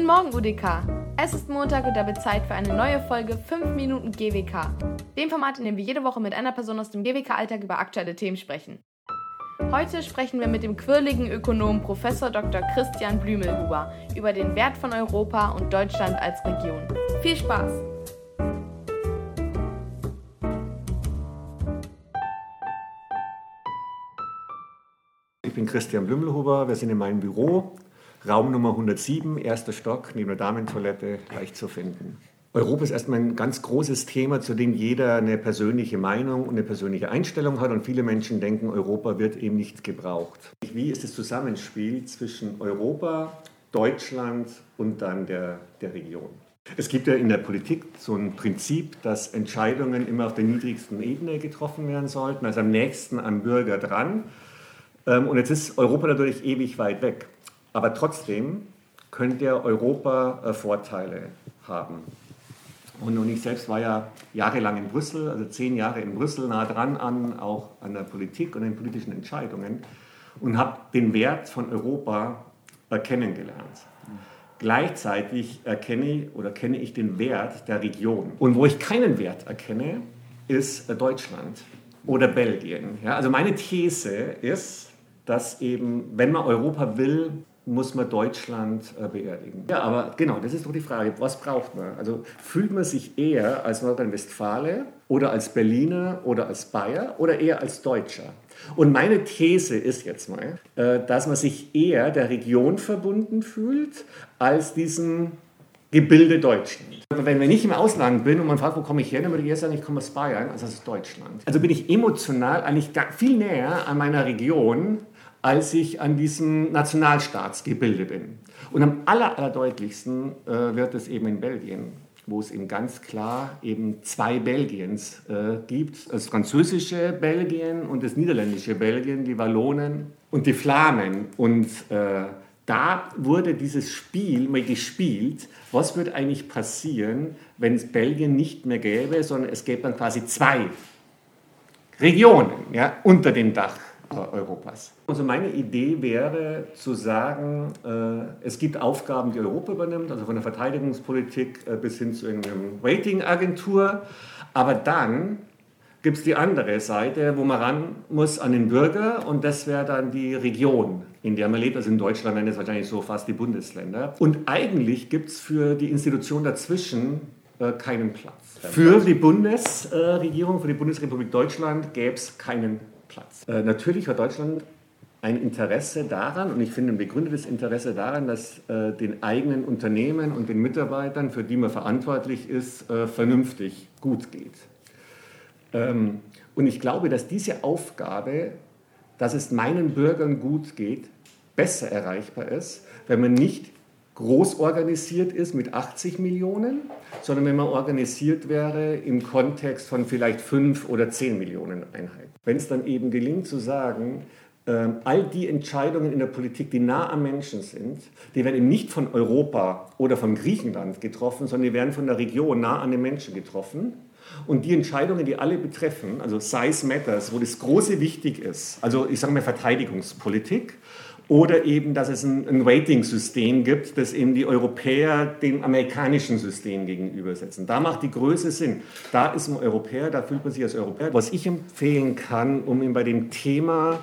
Guten Morgen, UDK. Es ist Montag und damit Zeit für eine neue Folge 5 Minuten GWK. Dem Format, in dem wir jede Woche mit einer Person aus dem GWK-Alltag über aktuelle Themen sprechen. Heute sprechen wir mit dem quirligen Ökonom Prof. Dr. Christian Blümelhuber über den Wert von Europa und Deutschland als Region. Viel Spaß! Ich bin Christian Blümelhuber, wir sind in meinem Büro, Raum Nummer 107, erster Stock, neben der Damentoilette, leicht zu finden. Europa ist erstmal ein ganz großes Thema, zu dem jeder eine persönliche Meinung und eine persönliche Einstellung hat. Und viele Menschen denken, Europa wird eben nicht gebraucht. Wie ist das Zusammenspiel zwischen Europa, Deutschland und dann der, der Region? Es gibt ja in der Politik so ein Prinzip, dass Entscheidungen immer auf der niedrigsten Ebene getroffen werden sollten, also am nächsten am Bürger dran. Ähm, und jetzt ist Europa natürlich ewig weit weg. Aber trotzdem könnte Europa äh, Vorteile haben. Und, und ich selbst war ja jahrelang in Brüssel, also zehn Jahre in Brüssel, nah dran an, auch an der Politik und den politischen Entscheidungen und habe den Wert von Europa kennengelernt. Gleichzeitig erkenne oder kenne ich den Wert der Region. Und wo ich keinen Wert erkenne, ist äh, Deutschland oder Belgien. Ja, also meine These ist, dass eben, wenn man Europa will, muss man Deutschland äh, beerdigen. Ja, aber genau, das ist doch die Frage, was braucht man? Also fühlt man sich eher als Nordrhein-Westfale oder als Berliner oder als Bayer oder eher als Deutscher? Und meine These ist jetzt mal, äh, dass man sich eher der Region verbunden fühlt als diesem Gebilde Deutschland. Wenn, ich im Ausland bin und man fragt, wo komme ich her, dann würde ich eher sagen, ich komme aus Bayern, also aus Deutschland. Also bin ich emotional eigentlich viel näher an meiner Region als ich an diesem Nationalstaatsgebilde bin. Und am aller, äh, wird es eben in Belgien, wo es eben ganz klar eben zwei Belgiens äh, gibt. Das französische Belgien und das niederländische Belgien, die Wallonen und die Flamen. Und äh, da wurde dieses Spiel mal gespielt. Was würde eigentlich passieren, wenn es Belgien nicht mehr gäbe, sondern es gäbe dann quasi zwei Regionen ja, unter dem Dach Europas. Also meine Idee wäre zu sagen, äh, es gibt Aufgaben, die Europa übernimmt, also von der Verteidigungspolitik äh, bis hin zu einer Ratingagentur, aber dann gibt es die andere Seite, wo man ran muss an den Bürger und das wäre dann die Region, in der man lebt. Also in Deutschland wären das wahrscheinlich so fast die Bundesländer. Und eigentlich gibt es für die Institution dazwischen äh, keinen Platz. Für die Bundesregierung, für die Bundesrepublik Deutschland gäbe es keinen Platz. Äh, natürlich hat Deutschland ein Interesse daran, und ich finde ein begründetes Interesse daran, dass äh, den eigenen Unternehmen und den Mitarbeitern, für die man verantwortlich ist, äh, vernünftig gut geht. Ähm, und ich glaube, dass diese Aufgabe, dass es meinen Bürgern gut geht, besser erreichbar ist, wenn man nicht groß organisiert ist mit 80 Millionen, sondern wenn man organisiert wäre im Kontext von vielleicht 5 oder 10 Millionen Einheiten. Wenn es dann eben gelingt zu sagen, ähm, all die Entscheidungen in der Politik, die nah am Menschen sind, die werden eben nicht von Europa oder von Griechenland getroffen, sondern die werden von der Region nah an den Menschen getroffen. Und die Entscheidungen, die alle betreffen, also Size Matters, wo das Große wichtig ist, also ich sage mal Verteidigungspolitik, oder eben, dass es ein, ein Rating-System gibt, das eben die Europäer dem amerikanischen System gegenübersetzen. Da macht die Größe Sinn. Da ist ein Europäer, da fühlt man sich als Europäer. Was ich empfehlen kann, um eben bei dem Thema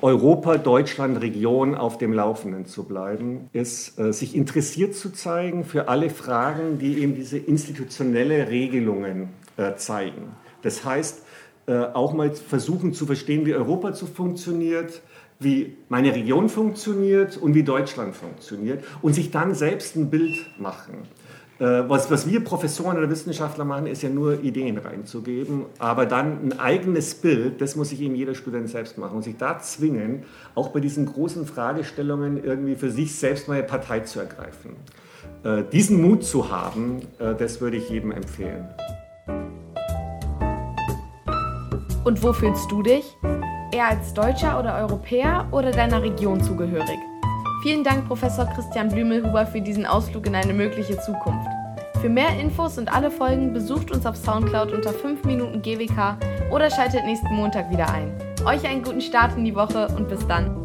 Europa, Deutschland, Region auf dem Laufenden zu bleiben, ist, äh, sich interessiert zu zeigen für alle Fragen, die eben diese institutionelle Regelungen äh, zeigen. Das heißt, äh, auch mal versuchen zu verstehen, wie Europa zu funktioniert, wie meine Region funktioniert und wie Deutschland funktioniert und sich dann selbst ein Bild machen. Äh, was, was wir Professoren oder Wissenschaftler machen, ist ja nur Ideen reinzugeben, aber dann ein eigenes Bild, das muss sich eben jeder Student selbst machen und sich da zwingen, auch bei diesen großen Fragestellungen irgendwie für sich selbst mal eine Partei zu ergreifen. Äh, diesen Mut zu haben, äh, das würde ich jedem empfehlen. Und wo fühlst du dich? Eher als Deutscher oder Europäer oder deiner Region zugehörig? Vielen Dank, Professor Christian Blümelhuber, für diesen Ausflug in eine mögliche Zukunft. Für mehr Infos und alle Folgen besucht uns auf Soundcloud unter 5 Minuten GWK oder schaltet nächsten Montag wieder ein. Euch einen guten Start in die Woche und bis dann.